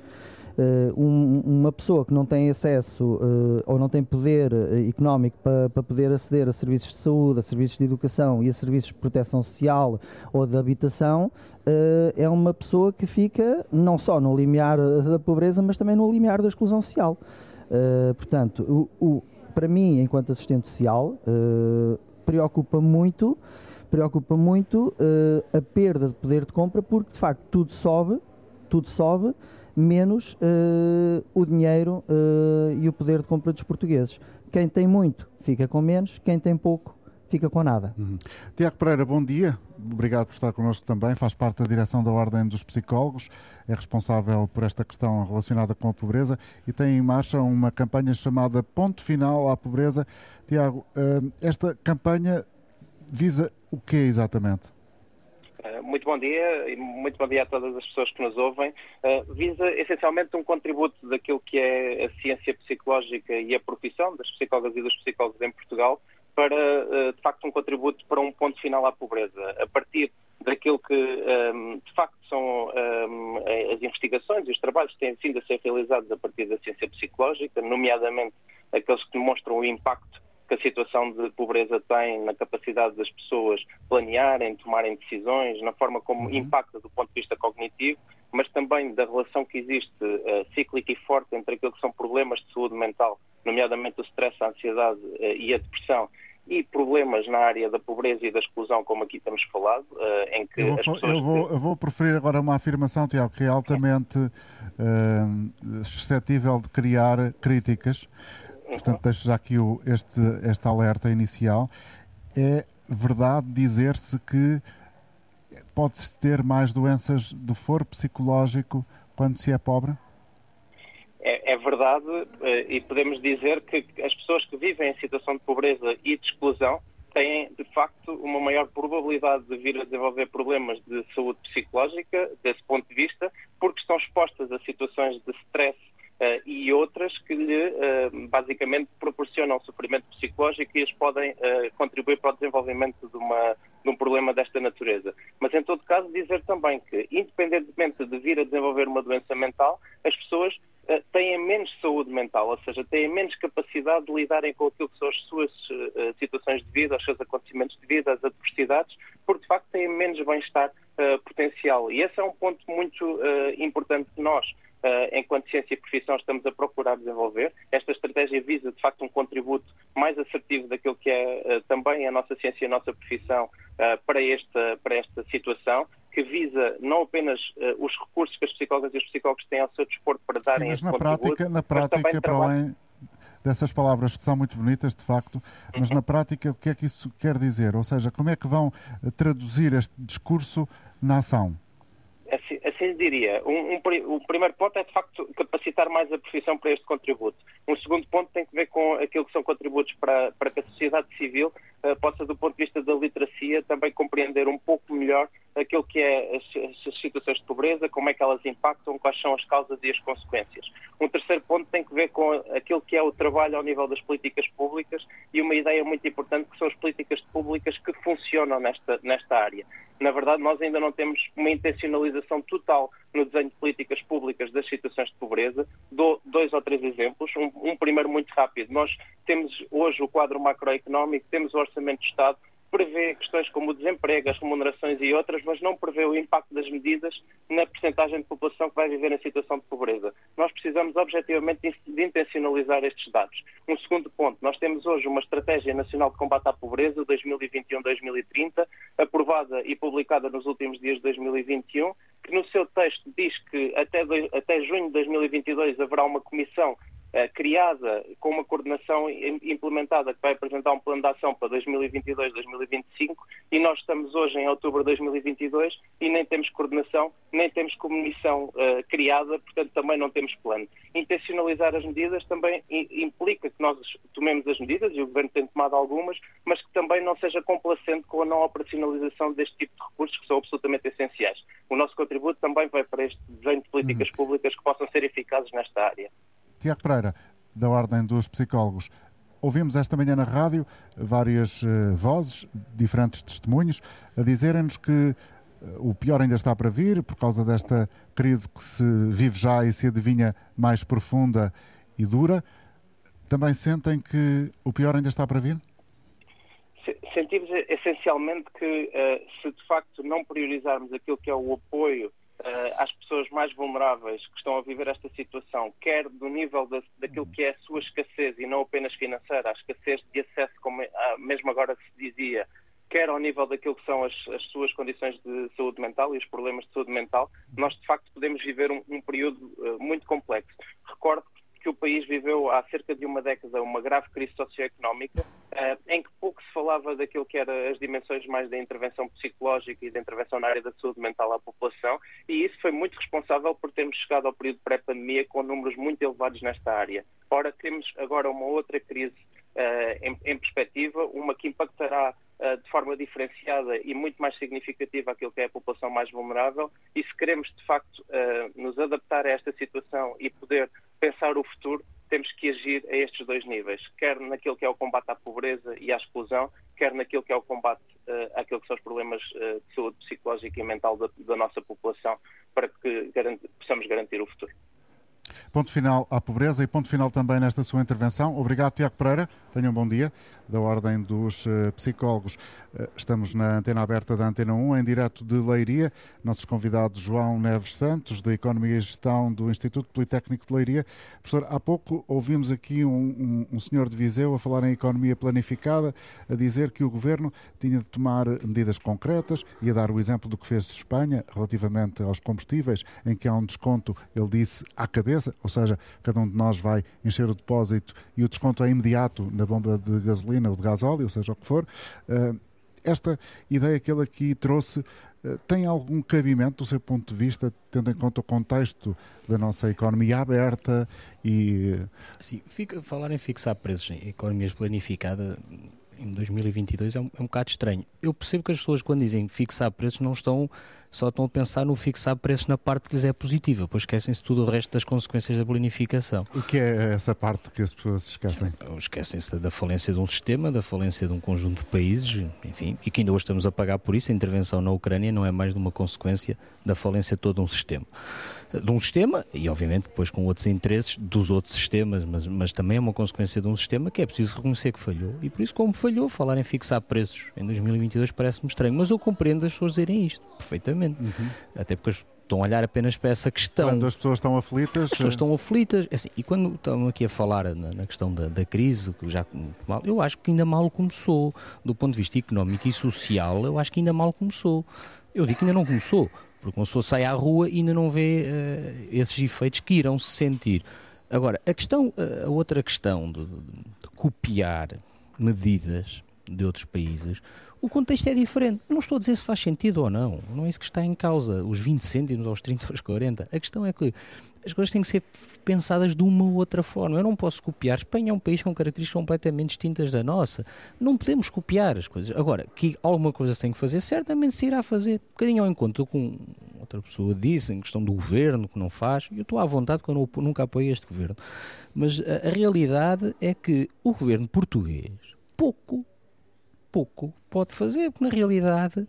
Uh, um, uma pessoa que não tem acesso uh, ou não tem poder uh, económico para, poder aceder a serviços de saúde, a serviços de educação e a serviços de proteção social ou de habitação, é uma pessoa que fica não só no limiar da pobreza, mas também no limiar da exclusão social. portanto, o, o, para mim, enquanto assistente social, preocupa muito preocupa muito a perda de poder de compra porque de facto tudo sobe, tudo sobe menos uh, o dinheiro uh, e o poder de compra dos portugueses. Quem tem muito fica com menos, quem tem pouco fica com nada. Uhum. Tiago Pereira, bom dia. Obrigado por estar connosco também. Faz parte da direção da Ordem dos Psicólogos, é responsável por esta questão relacionada com a pobreza e tem em marcha uma campanha chamada Ponto Final à Pobreza. Tiago, uh, esta campanha visa o que exatamente? Eh, muito bom dia e muito bom dia a todas as pessoas que nos ouvem. Uh, visa essencialmente um contributo daquilo que é a ciência psicológica e a profissão das psicólogas e dos psicólogos em Portugal para, uh, de facto, um contributo para um ponto final à pobreza. A partir daquilo que, ehm, de facto, são ehm, as investigações e os trabalhos que têm vindo a ser realizados a partir da ciência psicológica, nomeadamente aqueles que demonstram o impacto que a situação de pobreza tem na capacidade das pessoas planearem, tomarem decisões, na forma como uhum. impacta do ponto de vista cognitivo, mas também da relação que existe uh, cíclica e forte entre aquilo que são problemas de saúde mental, nomeadamente o stress, a ansiedade uh, e a depressão, e problemas na área da pobreza e da exclusão, como aqui temos falado, uh, em que eu vou, as pessoas... Eu vou, eu vou preferir agora uma afirmação, Tiago, que é altamente suscetível de criar críticas, portanto deixo já aqui o, este, este alerta inicial, é verdade dizer-se que pode-se ter mais doenças do foro psicológico quando se é pobre? É, é, verdade eh, e podemos dizer que as pessoas que vivem em situação de pobreza e de exclusão têm, de facto, uma maior probabilidade de vir a desenvolver problemas de saúde psicológica, desse ponto de vista, porque estão expostas a situações de stress uh, e outras que lhe uh, basicamente proporcionam sofrimento psicológico e as podem uh, contribuir para o desenvolvimento de, uma, de um problema desta natureza. Mas, em todo caso, dizer também que, independentemente de vir a desenvolver uma doença mental, as pessoas têm menos saúde mental, ou seja, têm menos capacidade de lidarem com aquilo que são as suas situações de vida, os seus acontecimentos de vida, as adversidades, porque de facto têm menos bem-estar potencial. E esse é um ponto muito importante que nós, enquanto ciência e profissão, estamos a procurar desenvolver. Esta estratégia visa, de facto, um contributo mais assertivo daquilo que é também a nossa ciência e a nossa profissão para, esta, para esta situação que visa não apenas os recursos que as psicólogas e os psicólogos têm ao seu dispor para darem Sim, mas na prática, na prática, para além dessas palavras que são muito bonitas, de facto, mas uhum. na prática o que é que isso quer dizer? Ou seja, como é que vão eh, traduzir este discurso na ação? Assim, assim diria. Um, um, o primeiro ponto é, de facto, capacitar mais a profissão para este contributo. Um segundo ponto tem que ver com aquilo que são contributos para, para que a sociedade civil uh, possa, do ponto de vista da literacia, também compreender um pouco melhor aquilo que é as, as, situações de pobreza, como é que elas impactam, quais são as causas e as consequências. Um terceiro ponto tem que ver com aquilo que é o trabalho ao nível das políticas públicas e uma ideia muito importante que são as políticas públicas que funcionam nesta, nesta área. Na verdade, nós ainda não temos uma intencionalização total no desenho de políticas públicas das situações de pobreza. Dou dois ou três exemplos. Um, um primeiro muito rápido. Nós temos hoje o quadro macroeconómico, temos o Orçamento de Estado, prevê questões como o desemprego, as remunerações e outras, mas não prevê o impacto das medidas na percentagem de população que vai viver em situação de pobreza. Nós precisamos objetivamente de intencionalizar estes dados. Um segundo ponto, nós temos hoje uma Estratégia Nacional de Combate à Pobreza 2021-2030, aprovada e publicada nos últimos dias de 2021, que no seu texto diz que até, até junho de 2022 haverá uma comissão criada com uma coordenação implementada que vai apresentar um plano de ação para 2022-2025 e nós estamos hoje em outubro de 2022 e nem temos coordenação, nem temos comissão uh, criada, portanto também não temos plano. Intencionalizar as medidas também implica que nós tomemos as medidas, e o Governo tem tomado algumas, mas que também não seja complacente com a não operacionalização deste tipo de recursos que são absolutamente essenciais. O nosso contributo também vai para este desenho de políticas uhum. públicas que possam ser eficazes nesta área. Tiago Pereira, da Ordem dos Psicólogos. Ouvimos esta manhã na rádio várias uh, vozes, diferentes testemunhos, a dizerem-nos que uh, o pior ainda está para vir por causa desta crise que se vive já e se adivinha mais profunda e dura. Também sentem que o pior ainda está para vir? Sentimos essencialmente que, uh, se de facto não priorizarmos aquilo que é o apoio uh, às pessoas mais vulneráveis que estão a viver esta situação, quer do nível de, daquilo que é a sua escassez e não apenas financeira, a escassez de acesso, como uh, mesmo agora se dizia, quer ao nível daquilo que são as, as, suas condições de saúde mental e os problemas de saúde mental, nós de facto podemos viver um, um período uh, muito complexo. Recordo que o país viveu há cerca de uma década uma grave crise socioeconómica, uh, em que pouco se falava daquilo que eram as dimensões mais da intervenção psicológica e da intervenção na área da saúde mental à população, e isso foi muito responsável por termos chegado ao período pré-pandemia com números muito elevados nesta área. Ora, temos agora uma outra crise uh, em, em perspectiva, uma que impactará eh, de forma diferenciada e muito mais significativa aquilo que é a população mais vulnerável e se queremos de facto nos adaptar a esta situação e poder pensar o futuro, temos que agir a estes dois níveis, quer naquilo que é o combate à pobreza e à exclusão, quer naquilo que é o combate uh, àquilo que são os problemas de saúde psicológica e mental da, da nossa população, para que possamos garantir o futuro. Ponto final à pobreza e ponto final também nesta sua intervenção. Obrigado, Tiago Pereira. Tenham um bom dia da Ordem dos uh, Psicólogos. Uh, estamos na antena aberta da Antena 1, em direto de Leiria. Nossos convidados João Neves Santos, da Economia e Gestão do Instituto Politécnico de Leiria. Professor, há pouco ouvimos aqui um, um, um senhor de Viseu a falar em economia planificada, a dizer que o Governo tinha de tomar medidas concretas e a dar o exemplo do que fez Espanha relativamente aos combustíveis, em que há um desconto, ele disse, à cabeça, ou seja, cada um de nós vai encher o depósito e o desconto é imediato na bomba de gasolina ou de gasóleo, ou seja o que for. Eh, esta ideia que ele aqui trouxe eh, tem algum cabimento do seu ponto de vista, tendo em conta o contexto da nossa economia aberta e... Sim, fica, falar em fixar preços em economias planificadas em 2022 é um, é um bocado estranho. Eu percebo que as pessoas quando dizem fixar preços não estão só estão a pensar no fixar preços na parte que lhes é positiva, depois esquecem-se tudo o resto das consequências da bonificação. O que é essa parte que as pessoas se esquecem? Esquecem-se da falência de um sistema, da falência de um conjunto de países, enfim, e que ainda hoje estamos a pagar por isso. A intervenção na Ucrânia não é mais de uma consequência da falência de todo um sistema de um sistema e, obviamente, depois com outros interesses dos outros sistemas, mas, mas também é uma consequência de um sistema que é preciso reconhecer que falhou. E por isso, como falhou, falar em fixar preços em 2022 parece-me estranho. Mas eu compreendo as pessoas dizerem isto perfeitamente. Uhum. Até porque estão a olhar apenas para essa questão. Quando as pessoas estão aflitas. As pessoas estão aflitas. É assim, e quando estão aqui a falar na, na questão da, da, crise, que já mal, eu acho que ainda mal começou. Do ponto de vista económico e social, eu acho que ainda mal começou. Eu digo que ainda não começou. Porque uma pessoa sai à rua e ainda não vê uh, esses efeitos que irão se sentir. Agora, a questão, eh, a outra questão de, de copiar medidas de outros países, o contexto é diferente. Não estou a dizer se faz sentido ou não. Não é isso que está em causa. Os 20 cêntimos aos 30 aos 40. A questão é que as coisas têm que ser pensadas de uma ou outra forma. Eu não posso copiar. Espanha é um país com características completamente distintas da nossa. Não podemos copiar as coisas. Agora, que alguma coisa se tem que fazer, certamente se irá fazer. Um bocadinho ao encontro com outra pessoa disse, em questão do governo, que não faz. Eu estou à vontade quando eu nunca apoio este governo. Mas a, a realidade é que o governo português pouco pouco pode fazer, porque na realidade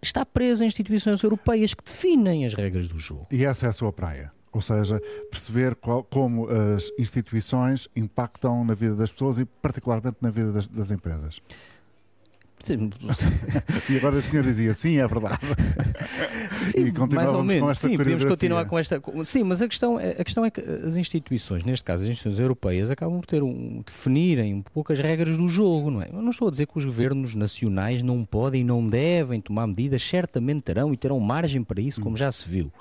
está preso a instituições europeias que definem as regras do jogo. E essa é a sua praia? Ou seja, perceber qual, como as instituições impactam na vida das pessoas e, particularmente, na vida das, das empresas. E agora o senhor dizia, sim, é verdade. Sim, mais ou menos. sim, podemos continuar com esta. Sim, mas a questão, é, a questão é que as instituições, neste caso as instituições europeias, acabam por ter um, definirem um pouco as regras do jogo, não é? Eu não estou a dizer que os governos nacionais não podem e não devem tomar medidas, certamente terão e terão margem para isso, como já se viu.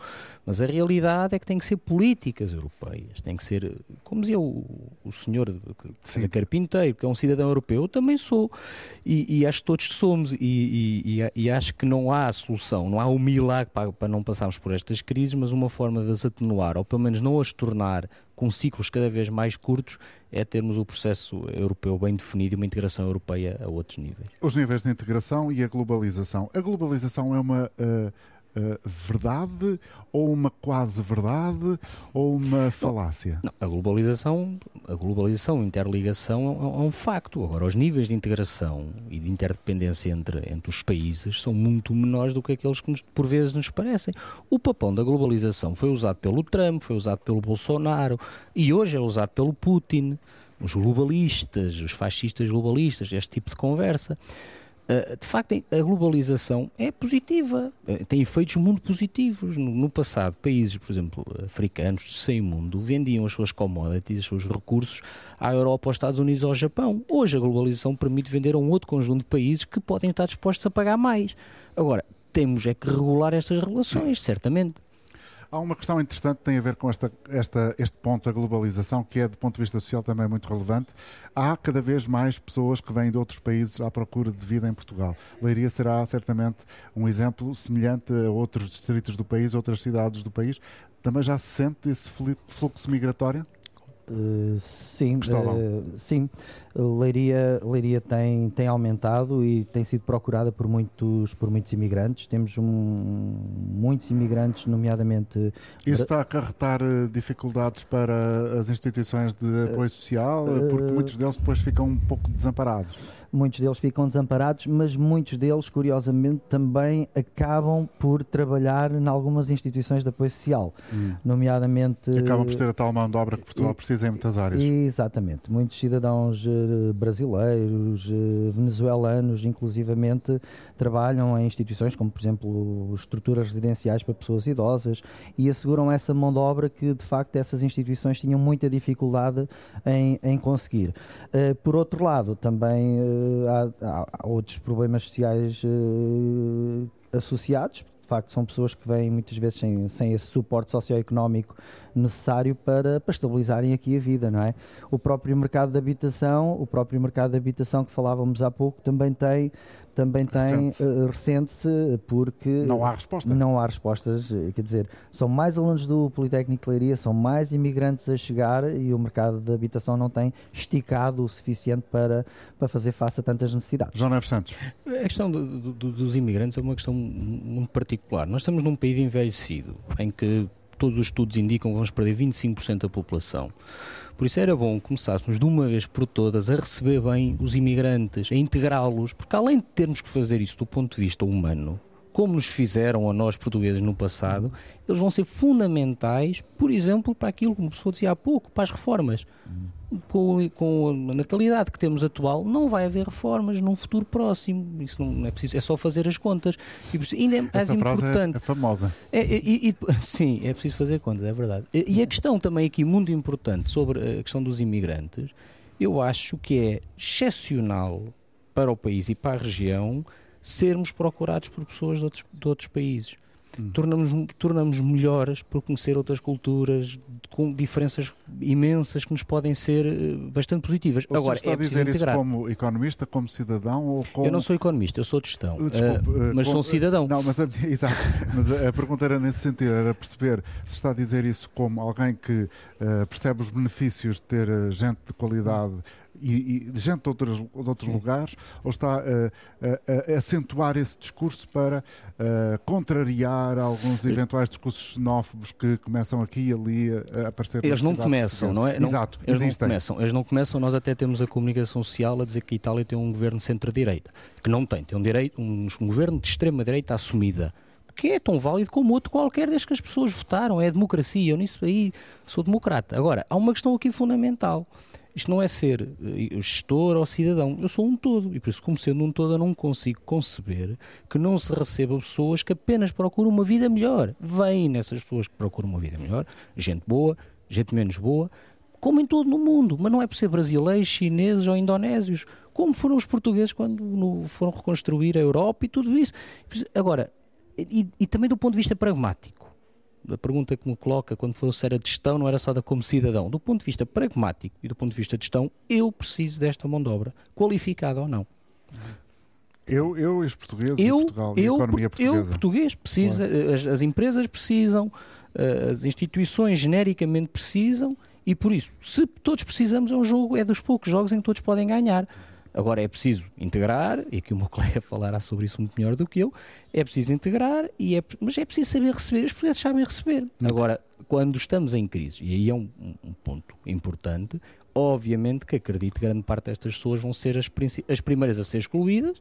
Mas a realidade é que tem que ser políticas europeias, tem que ser, como dizia o, o senhor de Carpinteiro, que é um cidadão europeu, eu também sou, e, e acho que todos somos, e, e, e, acho que não há solução, não há um milagre para, para não passarmos por estas crises, mas uma forma de as atenuar, ou pelo menos não as tornar com ciclos cada vez mais curtos, é termos o processo europeu bem definido e uma integração europeia a outros níveis. Os níveis de integração e a globalização. A globalização é uma. Uh uh, verdade ou uma quase verdade ou uma falácia? Não, a globalização, a globalização, a interligação é, é, um facto. Agora, os níveis de integração e de interdependência entre, entre os países são muito menores do que aqueles que nos, por vezes nos parecem. O papão da globalização foi usado pelo Trump, foi usado pelo Bolsonaro e hoje é usado pelo Putin, os globalistas, os fascistas globalistas, este tipo de conversa. Eh, de facto, a globalização é positiva, eh, tem efeitos muito positivos. No, passado, países, por exemplo, africanos sem mundo, vendiam as suas commodities, os seus recursos à Europa, aos Estados Unidos ou ao Japão. Hoje, a globalização permite vender a um outro conjunto de países que podem estar dispostos a pagar mais. Agora, temos é que regular estas relações, certamente. Há uma questão interessante que tem a ver com esta, esta, este ponto da globalização, que é, do ponto de vista social, também muito relevante. Há cada vez mais pessoas que vêm de outros países à procura de vida em Portugal. Leiria será certamente um exemplo semelhante a outros distritos do país, outras cidades do país. Também já se sente esse fluxo migratório? Uh, sim, uh, sim. Leiria, Leiria tem, tem aumentado e tem sido procurada por muitos, por muitos imigrantes. Temos um, muitos imigrantes, nomeadamente. Isso está a acarretar eh, dificuldades para as instituições de apoio social, porque muitos deles depois ficam um pouco desamparados muitos deles ficam desamparados, mas muitos deles, curiosamente, também acabam por trabalhar em algumas instituições de apoio social, hum. nomeadamente... Acabam por ter a tal mão de obra que Portugal e, precisa em muitas áreas. Exatamente. Muitos cidadãos uh, brasileiros, uh, venezuelanos, inclusivamente, trabalham em instituições como, por exemplo, estruturas residenciais para pessoas idosas e asseguram essa mão de obra que, de facto, essas instituições tinham muita dificuldade em, em conseguir. Uh, por outro lado, também há, há, outros problemas sociais associados. De facto, são pessoas que vêm muitas vezes sem, sem esse suporte socioeconómico necessário para, para estabilizarem aqui a vida, não é? O próprio mercado de habitação, o próprio mercado de habitação que falávamos há pouco, também tem também tem uh, recente-se porque não há resposta. Não há respostas, quer dizer, são mais alunos do Politécnico de Leiria, são mais imigrantes a chegar e o mercado de habitação não tem esticado o suficiente para, para fazer face a tantas necessidades. João Neves Santos. A questão do, do, dos imigrantes é uma questão muito particular. Nós estamos num país envelhecido, em que todos os estudos indicam que vamos perder 25% da população. Por isso era bom começássemos de uma vez por todas a receber bem os imigrantes, a integrá-los, porque além de termos que fazer isso do ponto de vista humano, como nos fizeram a nós portugueses no passado, eles vão ser fundamentais, por exemplo, para aquilo que a pessoa dizia há pouco, para as reformas. Com, com, a natalidade que temos atual, não vai haver reformas num futuro próximo. Isso não é preciso, é só fazer as contas. E ainda é mais Essa importante. É, é famosa. É, e, e, sim, é preciso fazer contas, é verdade. E, e a questão também aqui muito importante sobre a questão dos imigrantes, eu acho que é excepcional para o país e para a região sermos procurados por pessoas de outros, de outros países. Hum. Tornamos, tornamos melhores por conhecer outras culturas com diferenças imensas que nos podem ser eh, bastante positivas. O Agora, está é a dizer isso como economista, como cidadão ou como... Eu não sou economista, eu sou de gestão, Desculpe, uh, mas como... sou cidadão. Não, mas, exato, mas a pergunta era nesse sentido, era perceber se está a dizer isso como alguém que uh, percebe os benefícios de ter gente de qualidade e, e gente de outros, de outros lugares, ou está a, a, a, acentuar esse discurso para contrariar alguns eventuais discursos xenófobos que começam aqui e ali a, aparecer Eles não começam, não é? Exato, eles existem. não começam. Eles não começam, nós até temos a comunicação social a dizer que a Itália tem um governo centro-direita, que não tem, tem um, direito, um, um governo de extrema-direita assumida que é tão válido como outro qualquer desde que as pessoas votaram. É democracia. Eu nisso aí sou democrata. Agora, há uma questão aqui fundamental. Isto não é ser eh, gestor ou cidadão. Eu sou um todo. E por isso, como sendo um todo, eu não consigo conceber que não se receba pessoas que apenas procuram uma vida melhor. Vêm nessas pessoas que procuram uma vida melhor, gente boa, gente menos boa, como em todo no mundo. Mas não é por ser brasileiros, chineses ou indonésios. Como foram os portugueses quando foram reconstruir a Europa e tudo isso. Agora, e, e também do ponto de vista pragmático a pergunta que me coloca quando fosse era de gestão, não era só da como cidadão. Do ponto de vista pragmático e do ponto de vista de gestão, eu preciso desta mão de obra, qualificada ou não. Eu, eu e os portugueses eu, Portugal, eu, a economia portuguesa. Eu, português, precisa, claro. as, as, empresas precisam, eh, as instituições genericamente precisam, e por isso, se todos precisamos, é um jogo, é dos poucos jogos em que todos podem ganhar. Agora é preciso integrar, e aqui o meu colega falará sobre isso muito melhor do que eu, é preciso integrar, e é, mas é preciso saber receber, os portugueses sabem receber. Agora, quando estamos em crise, e aí é um, um ponto importante, obviamente que acredito que grande parte destas pessoas vão ser as, as primeiras a ser excluídas,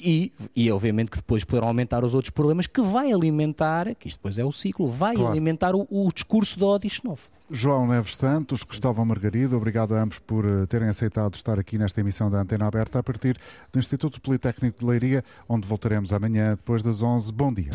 e, e obviamente que depois poderão aumentar os outros problemas que vai alimentar, que isto depois é o ciclo, vai claro. alimentar o, o, discurso de ódio novo. João Neves Santos, Cristóvão Margarido, obrigado a ambos por eh, terem aceitado estar aqui nesta emissão da Antena Aberta a partir do Instituto Politécnico de Leiria, onde voltaremos amanhã depois das 11. Bom dia.